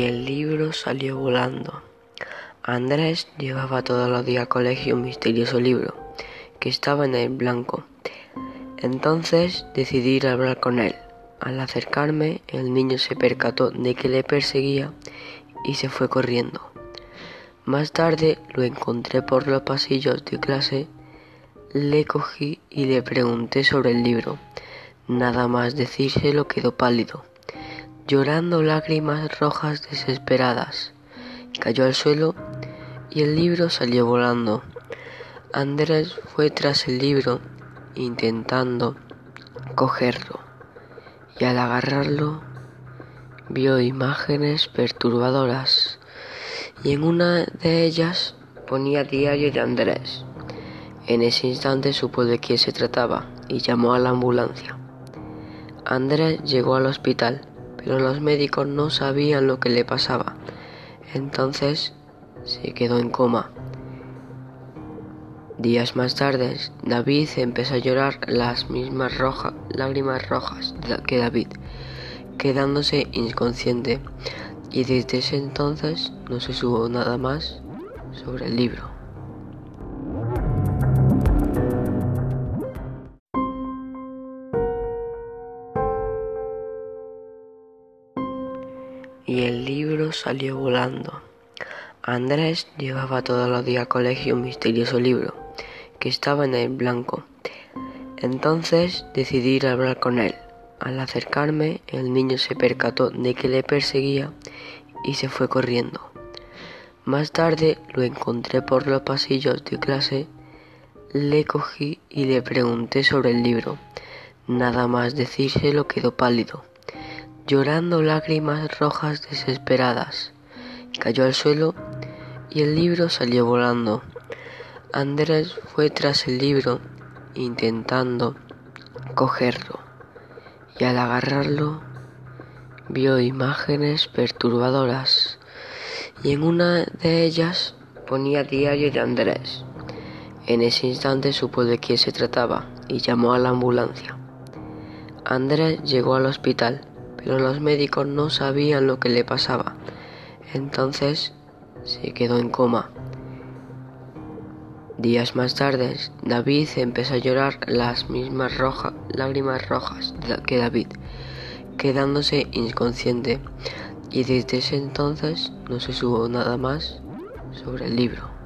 libro salió volando. Andrés llevaba todos los días al colegio un misterioso libro que estaba en el blanco. Entonces decidí ir a hablar con él. Al acercarme, el niño se percató de que le perseguía y se fue corriendo. Más tarde lo encontré por los pasillos de clase, le cogí y le pregunté sobre el libro. Nada más decírselo quedó pálido llorando lágrimas rojas desesperadas. Cayó al suelo y el libro salió volando. Andrés fue tras el libro intentando cogerlo y al agarrarlo vio imágenes perturbadoras y en una de ellas ponía diario de Andrés. En ese instante supo de quién se trataba y llamó a la ambulancia. Andrés llegó al hospital pero los médicos no sabían lo que le pasaba. Entonces se quedó en coma. Días más tarde, David empezó a llorar las mismas lágrimas rojas que David, quedándose inconsciente, y desde ese entonces no se supo nada más sobre el libro. Y el libro salió volando. Andrés llevaba todos los días al colegio un misterioso libro que estaba en el blanco. Entonces decidí ir a hablar con él. Al acercarme, el niño se percató de que le perseguía y se fue corriendo. Más tarde lo encontré por los pasillos de clase, le cogí y le pregunté sobre el libro. Nada más decírselo quedó pálido llorando lágrimas rojas desesperadas. Cayó al suelo y el libro salió volando. Andrés fue tras el libro intentando cogerlo y al agarrarlo vio imágenes perturbadoras y en una de ellas ponía diario de Andrés. En ese instante supo de quién se trataba y llamó a la ambulancia. Andrés llegó al hospital pero los médicos no sabían lo que le pasaba. Entonces se quedó en coma. Días más tarde, David empezó a llorar las mismas lágrimas rojas que David, quedándose inconsciente, y desde ese entonces no se supo nada más sobre el libro.